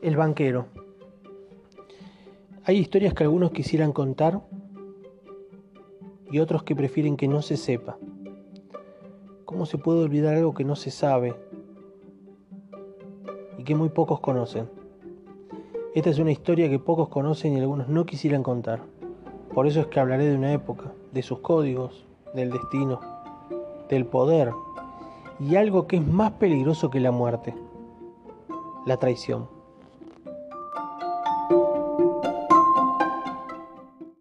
El banquero. Hay historias que algunos quisieran contar y otros que prefieren que no se sepa. ¿Cómo se puede olvidar algo que no se sabe y que muy pocos conocen? Esta es una historia que pocos conocen y algunos no quisieran contar. Por eso es que hablaré de una época, de sus códigos, del destino, del poder y algo que es más peligroso que la muerte, la traición.